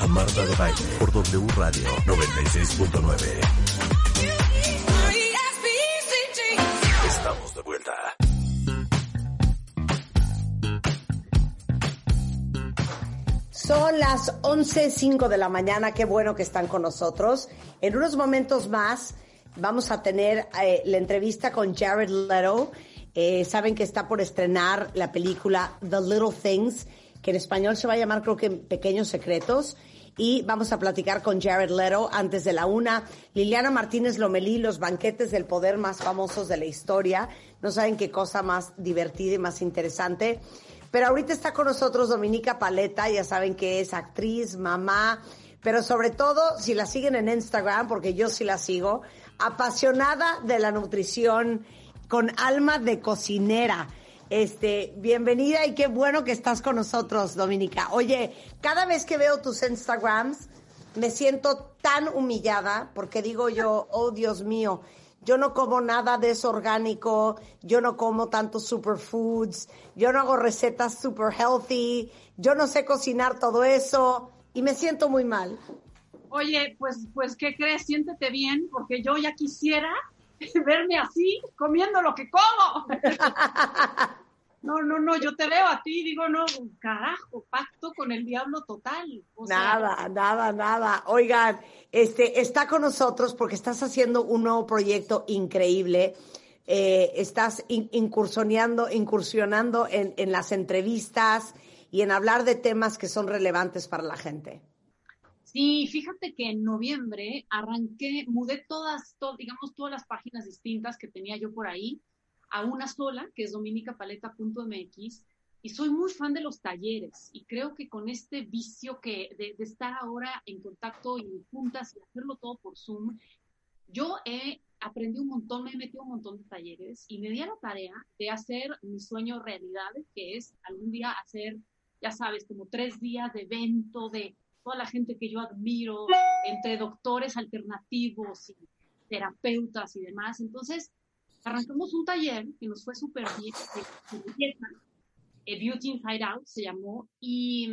A Marta de Baile por W Radio 96.9. Estamos de vuelta. Son las 11.05 de la mañana, qué bueno que están con nosotros. En unos momentos más vamos a tener eh, la entrevista con Jared Leto. Eh, saben que está por estrenar la película The Little Things, que en español se va a llamar creo que Pequeños Secretos. Y vamos a platicar con Jared Leto antes de la una. Liliana Martínez Lomelí, los banquetes del poder más famosos de la historia. No saben qué cosa más divertida y más interesante. Pero ahorita está con nosotros Dominica Paleta, ya saben que es actriz, mamá, pero sobre todo, si la siguen en Instagram, porque yo sí la sigo, apasionada de la nutrición, con alma de cocinera. Este, bienvenida y qué bueno que estás con nosotros, Dominica. Oye, cada vez que veo tus Instagrams, me siento tan humillada porque digo yo, oh Dios mío, yo no como nada de eso orgánico, yo no como tantos superfoods, yo no hago recetas super healthy, yo no sé cocinar todo eso y me siento muy mal. Oye, pues, pues, ¿qué crees? Siéntete bien, porque yo ya quisiera verme así, comiendo lo que como. No, no, no, yo te veo a ti, digo, no, carajo, pacto con el diablo total. O sea, Nada, nada, nada. Oigan, este, está con nosotros porque estás haciendo un nuevo proyecto increíble. Eh, estás in- incursioneando, incursionando en, en las entrevistas y en hablar de temas que son relevantes para la gente. Sí, fíjate que en noviembre arranqué, mudé todas, to- digamos, todas las páginas distintas que tenía yo por ahí a una sola, que es dominicapaleta.mx, y soy muy fan de los talleres, y creo que con este vicio que de, de estar ahora en contacto y juntas y hacerlo todo por Zoom, yo he aprendido un montón, me he metido un montón de talleres y me di a la tarea de hacer mi sueño realidad, que es algún día hacer, ya sabes, como tres días de evento de toda la gente que yo admiro, entre doctores alternativos y terapeutas y demás. Entonces, arrancamos un taller que nos fue súper bien, de- eh, Beauty Inside Out se llamó, y,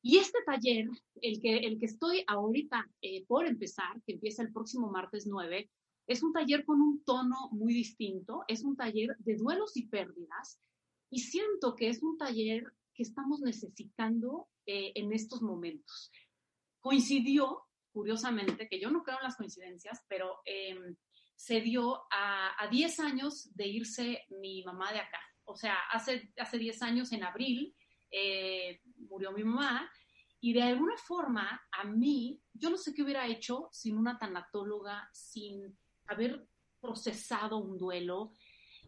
y este taller, el que, el que estoy ahorita eh, por empezar, que empieza el próximo martes 9, es un taller con un tono muy distinto, es un taller de duelos y pérdidas, y siento que es un taller que estamos necesitando eh, en estos momentos. Coincidió, curiosamente, que yo no creo en las coincidencias, pero em, se dio a, a 10 años de irse mi mamá de acá. O sea, hace, hace 10 años, en abril, eh, murió mi mamá. Y de alguna forma, a mí, yo no sé qué hubiera hecho sin una tanatóloga, sin haber procesado un duelo.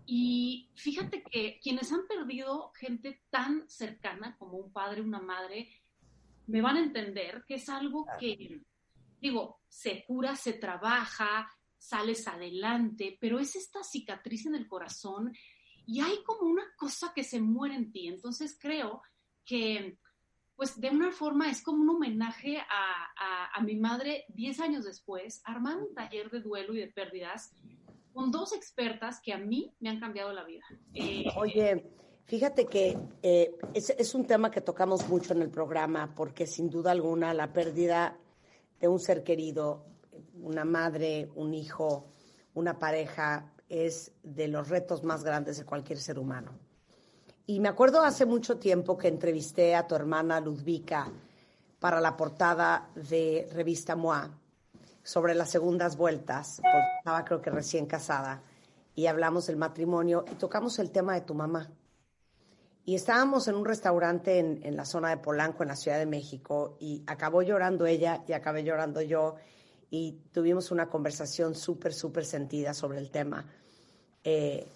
Y fíjate que quienes han perdido gente tan cercana como un padre, una madre, me van a entender que es algo que, digo, se cura, se trabaja, sales adelante, pero es esta cicatriz en el corazón y hay como una cosa que se muere en ti. Entonces creo que, pues de una forma es como un homenaje a, a- a mi madre 10 años después, armar un taller de duelo y de pérdidas con dos expertas que a mí me han cambiado la vida. Eh, Oye, fíjate que eh, es, un tema que tocamos mucho en el programa porque sin duda alguna la pérdida de un ser querido, una madre, un hijo, una pareja, es de los retos más grandes de cualquier ser humano. Y me acuerdo hace mucho tiempo que entrevisté a tu hermana Ludvika para la portada de revista MOA sobre las segundas vueltas, porque estaba creo que recién casada, y hablamos del matrimonio y tocamos el tema de tu mamá. Y estábamos en un restaurante en, en la zona de Polanco, en la Ciudad de México, y acabó llorando ella y acabé llorando yo, y tuvimos una conversación súper, súper sentida sobre el tema. Eh,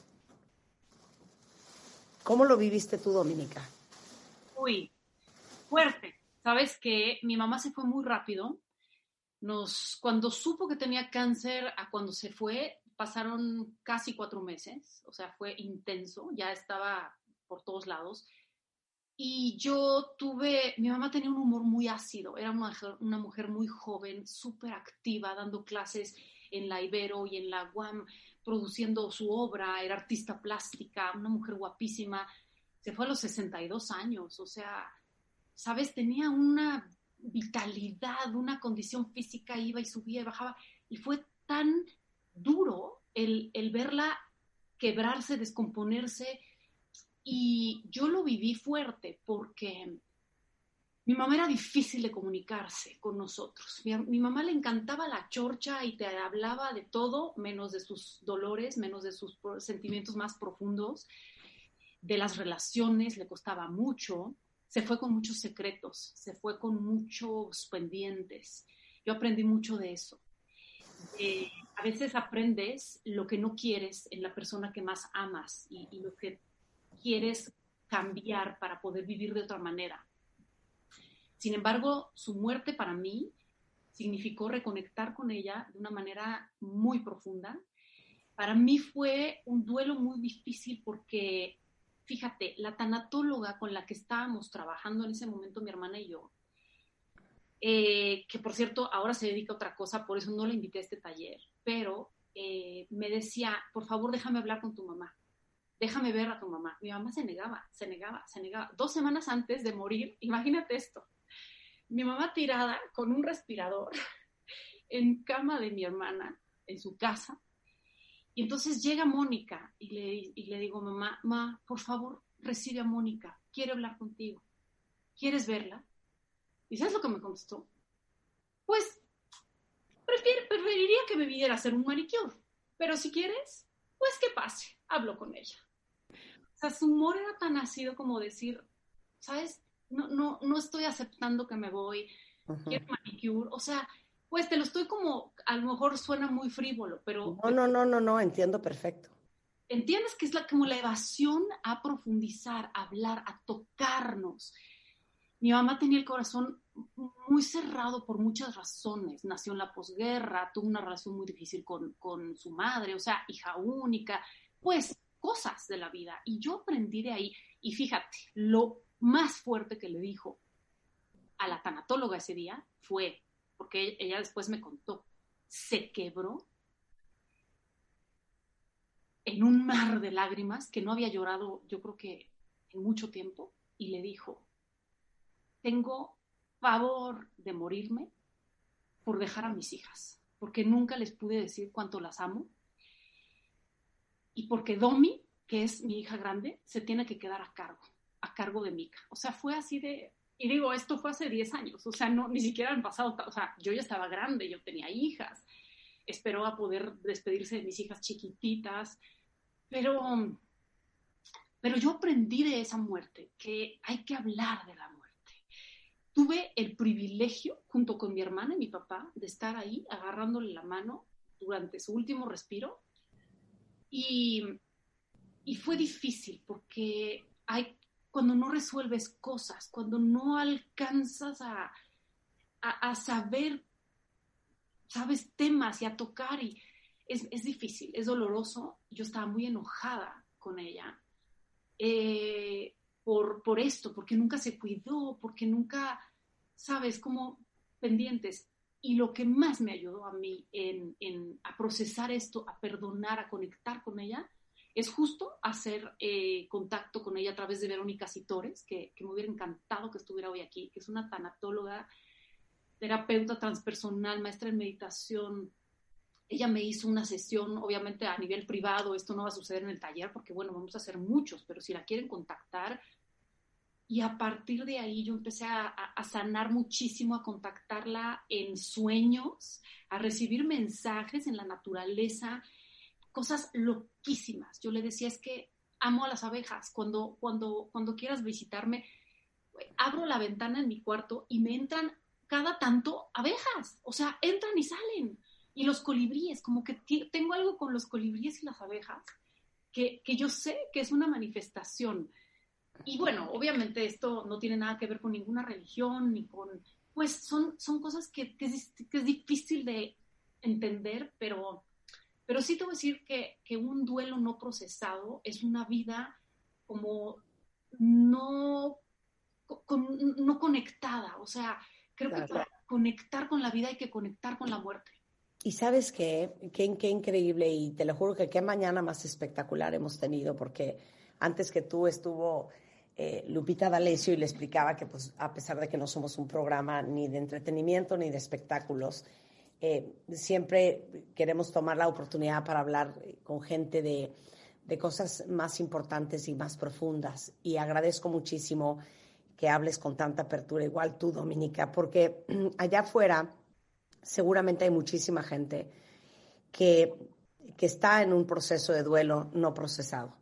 ¿Cómo lo viviste tú, Dominica? Uy, fuerte. Sabes que mi mamá se fue muy rápido. Nos, cuando supo que tenía cáncer a cuando se fue, pasaron casi cuatro meses. O sea, fue intenso. Ya estaba por todos lados. Y yo tuve, mi mamá tenía un humor muy ácido, era una, una mujer muy joven, súper activa, dando clases en la Ibero y en la UAM, produciendo su obra, era artista plástica, una mujer guapísima, se fue a los 62 años, o sea, sabes, tenía una vitalidad, una condición física, iba y subía y bajaba, y fue tan duro el, el verla quebrarse, descomponerse, y yo lo viví fuerte porque mi mamá era difícil de comunicarse con nosotros. Mi, mi, mamá le encantaba la chorcha y te hablaba de todo, menos de sus dolores, menos de sus sentimientos más profundos. De las relaciones le costaba mucho. Se fue con muchos secretos, se fue con muchos pendientes. Yo aprendí mucho de eso. Eh, a veces aprendes lo que no quieres en la persona que más amas y, y lo que quieres cambiar para poder vivir de otra manera. Sin embargo, su muerte para mí significó reconectar con ella de una manera muy profunda. Para mí fue un duelo muy difícil porque, fíjate, la tanatóloga con la que estábamos trabajando en ese momento, mi hermana y yo, eh, que por cierto ahora se dedica a otra cosa, por eso no la invité a este taller, pero eh, me decía, por favor déjame hablar con tu mamá déjame ver a tu mamá. Mi mamá se negaba, se negaba, se negaba. Dos semanas antes de morir, imagínate esto, mi mamá tirada con un respirador en cama de mi hermana, en su casa. Y entonces llega Mónica y le, y le digo, mamá, ma, por favor, recibe a Mónica, quiere hablar contigo. ¿Quieres verla? ¿Y sabes lo que me contestó? Pues preferiría que me viniera a hacer un manicure, pero si quieres, pues que pase, hablo con ella. O sea, su humor era tan ácido como decir, ¿sabes? No, no, no estoy aceptando que me voy, quiero manicure. O sea, pues te lo estoy como, a lo mejor suena muy frívolo, pero... No, no, no, no, no, entiendo perfecto. ¿Entiendes que es la, como la evasión a profundizar, a hablar, a tocarnos? Mi mamá tenía el corazón muy cerrado por muchas razones. Nació en la posguerra, tuvo una relación muy difícil con, con su madre, o sea, hija única. Pues cosas de la vida. Y yo aprendí de ahí. Y fíjate, lo más fuerte que le dijo a la tanatóloga ese día fue, porque ella después me contó, se quebró en un mar de lágrimas que no había llorado yo creo que en mucho tiempo y le dijo, tengo favor de morirme por dejar a mis hijas, porque nunca les pude decir cuánto las amo y porque Domi, que es mi hija grande, se tiene que quedar a cargo, a cargo de Mika. O sea, fue así de, y digo, esto fue hace 10 años, o sea, no, ni siquiera han pasado, o sea, yo ya estaba grande, yo tenía hijas, esperó a poder despedirse de mis hijas chiquititas, pero, pero yo aprendí de esa muerte, que hay que hablar de la muerte. Tuve el privilegio, junto con mi hermana y mi papá, de estar ahí agarrándole la mano durante su último respiro y, y fue difícil porque hay, cuando no resuelves cosas, cuando no alcanzas a, a, a saber, sabes, temas y a tocar, y es, es, difícil, es doloroso. Yo estaba muy enojada con ella eh, por, por esto, porque nunca se cuidó, porque nunca, sabes, como pendientes. Y lo que más me ayudó a mí en, en, a procesar esto, a perdonar, a conectar con ella, es justo hacer eh, contacto con ella a través de Verónica Citores, que, que, me hubiera encantado que estuviera hoy aquí, que es una tanatóloga, terapeuta transpersonal, maestra en meditación. Ella me hizo una sesión, obviamente a nivel privado, esto no va a suceder en el taller porque, bueno, vamos a hacer muchos, pero si la quieren contactar, y a partir de ahí yo empecé a, a, sanar muchísimo, a contactarla en sueños, a recibir mensajes en la naturaleza, cosas loquísimas. Yo le decía, es que amo a las abejas. Cuando, cuando, cuando quieras visitarme, abro la ventana en mi cuarto y me entran cada tanto abejas. O sea, entran y salen. Y los colibríes, como que tengo algo con los colibríes y las abejas que, que yo sé que es una manifestación. Y bueno, obviamente esto no tiene nada que ver con ninguna religión ni con, pues son, son cosas que, que, es, que es difícil de entender, pero, pero sí te voy a decir que, que un duelo no procesado es una vida como no, con, no conectada. O sea, creo que para conectar con la vida hay que conectar con la muerte. Y sabes qué, qué, qué increíble, y te lo juro que qué mañana más espectacular hemos tenido, porque antes que tú estuvo eh, Lupita D'Alessio y le explicaba que pues a pesar de que no somos un programa ni de entretenimiento ni de espectáculos, eh, siempre queremos tomar la oportunidad para hablar con gente de, de cosas más importantes y más profundas. Y agradezco muchísimo que hables con tanta apertura, igual tú, Dominica, porque allá afuera seguramente hay muchísima gente que, que está en un proceso de duelo no procesado.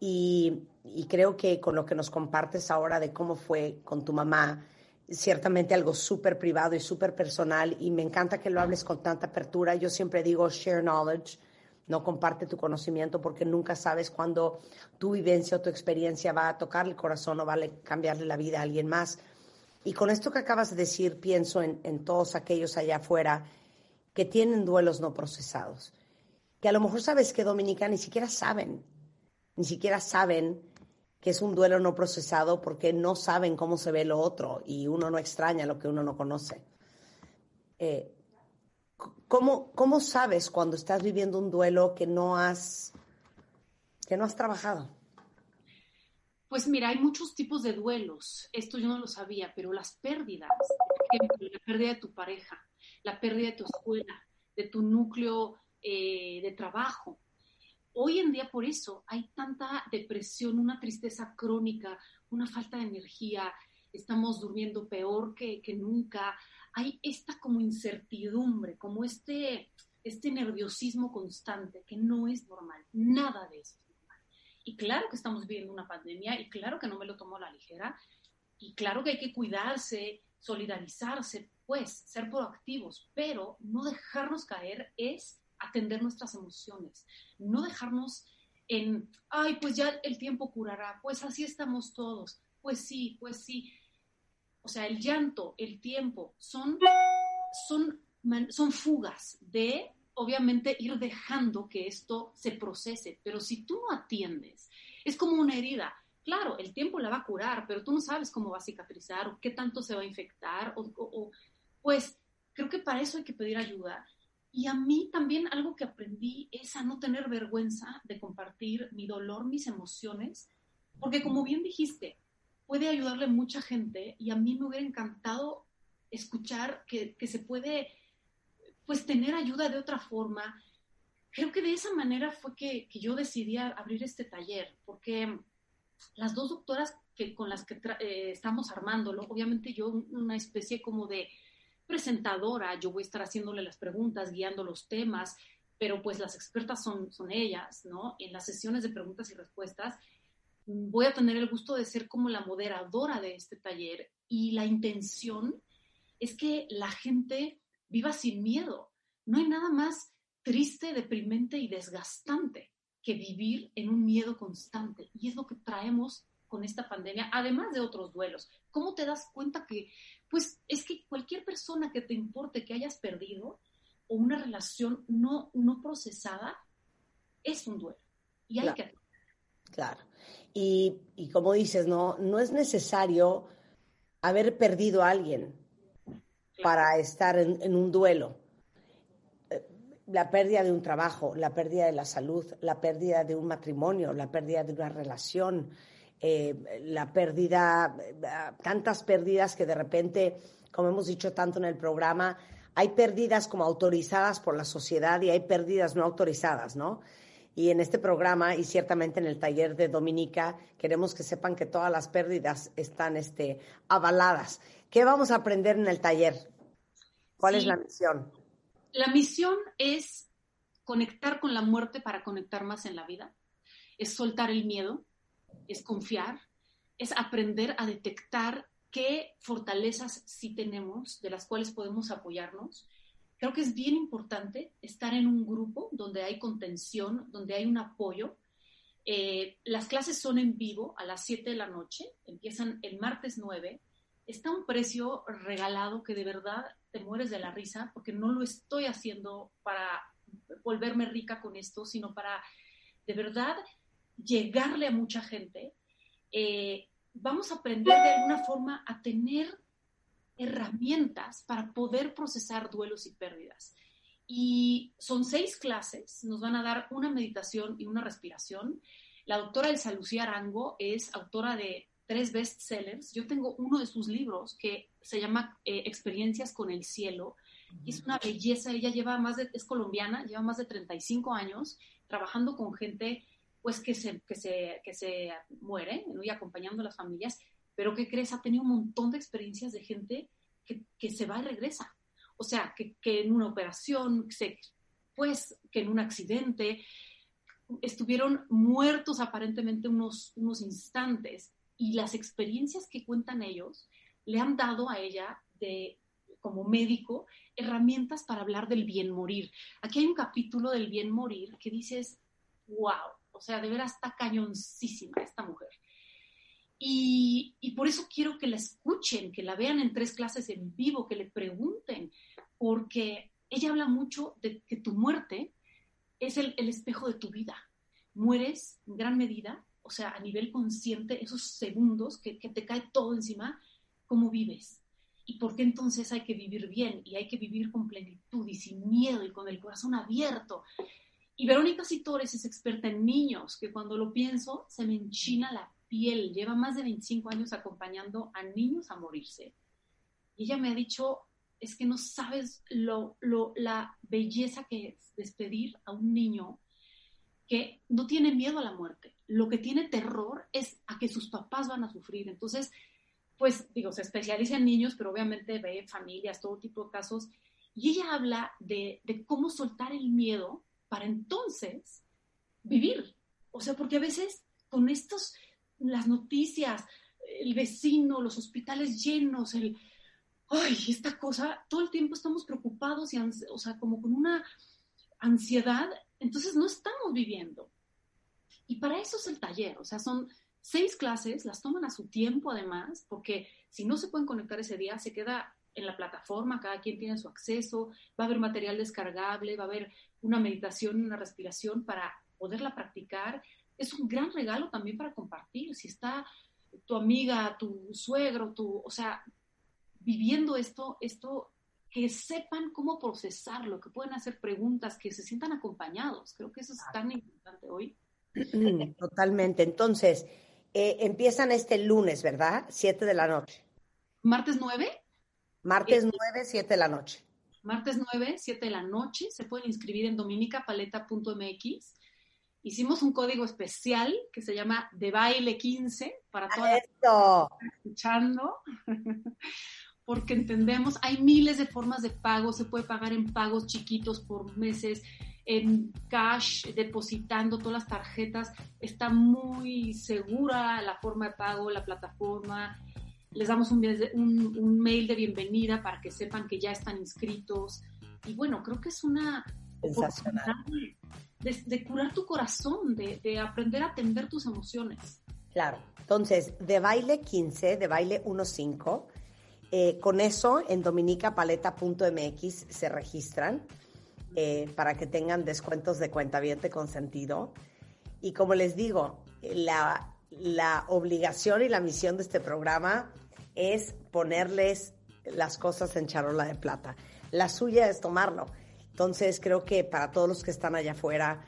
Y, y, creo que con lo que nos compartes ahora de cómo fue con tu mamá, ciertamente algo súper privado y súper personal, y me encanta que lo hables con tanta apertura. Yo siempre digo share knowledge, no comparte tu conocimiento porque nunca sabes cuándo tu vivencia o tu experiencia va a tocar el corazón o va a cambiarle la vida a alguien más. Y con esto que acabas de decir, pienso en, en todos aquellos allá afuera que tienen duelos no procesados, que a lo mejor sabes que Dominica ni siquiera saben, ni siquiera saben que es un duelo no procesado porque no saben cómo se ve lo otro y uno no extraña lo que uno no conoce. Eh, ¿Cómo, ¿Cómo sabes cuando estás viviendo un duelo que no has, que no has trabajado? Pues mira, hay muchos tipos de duelos. Esto yo no lo sabía, pero las pérdidas, la pérdida de tu pareja, la pérdida de tu escuela, de tu núcleo eh, de trabajo. Hoy en día por eso hay tanta depresión, una tristeza crónica, una falta de energía, estamos durmiendo peor que, nunca, hay esta como incertidumbre, como este, este nerviosismo constante que no es normal, nada de eso es normal. Y claro que estamos viviendo una pandemia y claro que no me lo tomo a la ligera y claro que hay que cuidarse, solidarizarse, pues ser proactivos, pero no dejarnos caer es atender nuestras emociones, no dejarnos en, ay, pues ya el tiempo curará, pues así estamos todos, pues sí, pues sí, o sea, el llanto, el tiempo, son, son, son fugas de, obviamente, ir dejando que esto se procese. Pero si tú no atiendes, es como una herida. Claro, el tiempo la va a curar, pero tú no sabes cómo va a cicatrizar o qué tanto se va a infectar. O, pues creo que para eso hay que pedir ayuda. Y a mí también algo que aprendí es a no tener vergüenza de compartir mi dolor, mis emociones, porque como bien dijiste, puede ayudarle mucha gente y a mí me hubiera encantado escuchar que, que se puede pues tener ayuda de otra forma. Creo que de esa manera fue que, que yo decidí abrir este taller, porque las dos doctoras que, con las que eh, estamos armándolo, obviamente yo una especie como de presentadora, yo voy a estar haciéndole las preguntas, guiando los temas, pero pues las expertas son, son ellas, ¿no? En las sesiones de preguntas y respuestas voy a tener el gusto de ser como la moderadora de este taller y la intención es que la gente viva sin miedo. No hay nada más triste, deprimente y desgastante que vivir en un miedo constante. Y es lo que traemos con esta pandemia, además de otros duelos. ¿Cómo te das cuenta que, pues, es que cualquier persona que te importe que hayas perdido o una relación no, no procesada es un duelo? Y hay que... Claro. Y, como dices, no, no es necesario haber perdido a alguien para estar en, un duelo. Eh, la pérdida de un trabajo, la pérdida de la salud, la pérdida de un matrimonio, la pérdida de una relación, eh, la pérdida, eh, tantas pérdidas que de repente, como hemos dicho tanto en el programa, hay pérdidas como autorizadas por la sociedad y hay pérdidas no autorizadas, ¿no? Y en este programa y ciertamente en el taller de Dominica queremos que sepan que todas las pérdidas están este, avaladas. ¿Qué vamos a aprender en el taller? ¿Cuál es la misión? La misión es conectar con la muerte para conectar más en la vida. Es soltar el miedo, es confiar, es aprender a detectar qué fortalezas sí tenemos, de las cuales podemos apoyarnos Creo que es bien importante estar en un grupo donde hay contención, donde hay un apoyo, Eh, las clases son en vivo a las 7 de la noche, empiezan el martes 9. Está un precio regalado que de verdad te mueres de la risa porque no lo estoy haciendo para volverme rica con esto, sino para de verdad llegarle a mucha gente. Eh, vamos a aprender de alguna forma a tener herramientas para poder procesar duelos y pérdidas. Y son seis clases, nos van a dar una meditación y una respiración. La doctora Elsa Lucía Arango es autora de tres bestsellers. Yo tengo uno de sus libros que se llama eh, Experiencias con el cielo. Y es una belleza, ella lleva más de, es colombiana, lleva más de 35 años trabajando con gente pues que se, que se, que se muere y acompañando a las familias, pero que crees, ha tenido un montón de experiencias de gente que, que se va y regresa. O sea, que, que en una operación, pues que en un accidente, estuvieron muertos aparentemente unos, unos instantes. Y las experiencias que cuentan ellos le han dado a ella de como médico herramientas para hablar del bien morir. Aquí hay un capítulo del bien morir que dices, wow, o sea, de veras está cañoncísima esta mujer. Y, y, por eso quiero que la escuchen, que la vean en tres clases en vivo, que le pregunten, porque ella habla mucho de que tu muerte es el, el espejo de tu vida. Mueres en gran medida, o sea, a nivel consciente, esos segundos que, que te cae todo encima, cómo vives. ¿Y por qué entonces hay que vivir bien y hay que vivir con plenitud y sin miedo y con el corazón abierto? Y Verónica Sitores es experta en niños, que cuando lo pienso se me enchina la piel. Lleva más de 25 años acompañando a niños a morirse. Y ella me ha dicho, es que no sabes lo, la belleza que es despedir a un niño que no tiene miedo a la muerte. Lo que tiene terror es a que sus papás van a sufrir. Entonces, pues digo, se especializa en niños, pero obviamente ve familias, todo tipo de casos. Y ella habla de cómo soltar el miedo para entonces vivir. O sea, porque a veces con estos, las noticias, el vecino, los hospitales llenos, el, ay, esta cosa, todo el tiempo estamos preocupados y, o sea, como con una ansiedad, entonces no estamos viviendo. Y para eso es el taller, o sea, son seis clases, las toman a su tiempo además, porque si no se pueden conectar ese día, se queda en la plataforma, cada quien tiene su acceso, va a haber material descargable, va a haber una meditación, una respiración para poderla practicar. Es un gran regalo también para compartir. Si está tu amiga, tu suegro, tu, o sea, viviendo esto, esto, que sepan cómo procesarlo, que pueden hacer preguntas, que se sientan acompañados. Creo que eso es tan importante hoy. Totalmente. Entonces, eh, empiezan este lunes, ¿verdad? Siete de la noche. ¿Martes nueve? Martes 9, 7 de la noche. Martes 9, 7 de la noche. Se pueden inscribir en dominicapaleta.mx. Hicimos un código especial que se llama de baile 15 para todas las que están escuchando. Porque entendemos, hay miles de formas de pago, se puede pagar en pagos chiquitos por meses, en cash, depositando todas las tarjetas. Está muy segura la forma de pago, la plataforma les damos un, un, mail de bienvenida para que sepan que ya están inscritos. Y bueno, creo que es una oportunidad de, de, curar tu corazón, de, de, aprender a atender tus emociones. Claro. Entonces, de baile 15, de baile 15, eh, con eso en dominicapaleta.mx se registran eh, para que tengan descuentos de cuenta bien con sentido. Y como les digo, la, la obligación y la misión de este programa es ponerles las cosas en charola de plata. La suya es tomarlo. Entonces creo que para todos los que están allá afuera,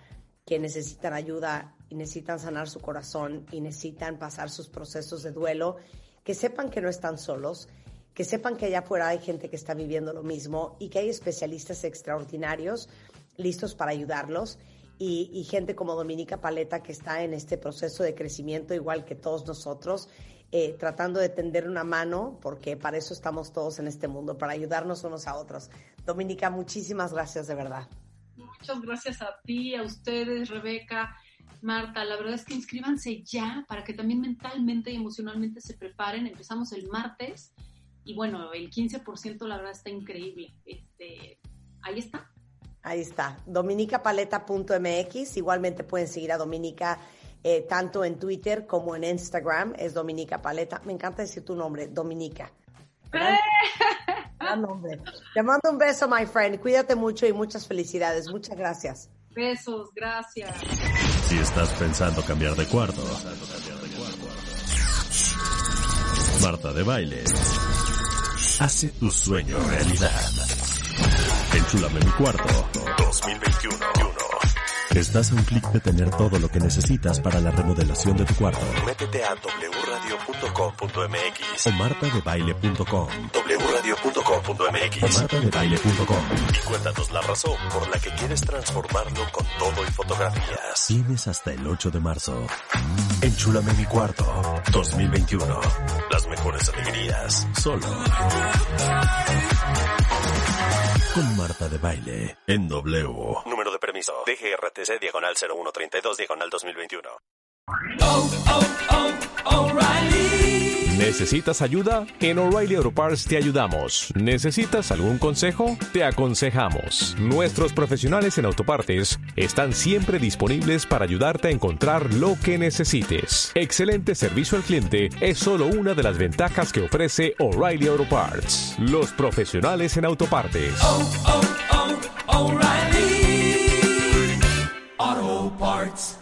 que necesitan ayuda y necesitan sanar su corazón y necesitan pasar sus procesos de duelo, que sepan que no están solos, que sepan que allá afuera hay gente que está viviendo lo mismo y que hay especialistas extraordinarios listos para ayudarlos y, y gente como Dominica Paleta que está en este proceso de crecimiento igual que todos nosotros eh, tratando de tender una mano, porque para eso estamos todos en este mundo, para ayudarnos unos a otros. Dominica, muchísimas gracias de verdad. Muchas gracias a ti, a ustedes, Rebeca, Marta. La verdad es que inscríbanse ya para que también mentalmente y emocionalmente se preparen. Empezamos el martes y bueno, el 15% la verdad está increíble. Este, ahí está. Ahí está, dominicapaleta.mx. Igualmente pueden seguir a Dominica eh, tanto en Twitter como en Instagram, es Dominica Paleta. Me encanta decir tu nombre, Dominica. Gran, gran nombre. Te mando un beso, my friend. Cuídate mucho y muchas felicidades. Muchas gracias. Besos, gracias. Si estás pensando cambiar de cuarto, Marta de Baile hace tu sueño realidad. Enchúlame mi cuarto 2021. Estás a un clic de tener todo lo que necesitas para la remodelación de tu cuarto. Métete a wradio.com.mx o martadebaile.com. wradio.com.mx o martadebaile.com y cuéntanos la razón por la que quieres transformarlo con todo y fotografías. Tienes hasta el 8 de marzo. Enchúlame mi cuarto 2021. Las mejores alegrías solo con Marta de Baile en W. Permiso. DGRTC diagonal 0132 diagonal 2021. ¿Necesitas ayuda? En O'Reilly Auto Parts te ayudamos. ¿Necesitas algún consejo? Te aconsejamos. Nuestros profesionales en autopartes están siempre disponibles para ayudarte a encontrar lo que necesites. Excelente servicio al cliente es solo una de las ventajas que ofrece O'Reilly Auto Parts. Los profesionales en autopartes. oh, oh, O'Reilly Auto Parts.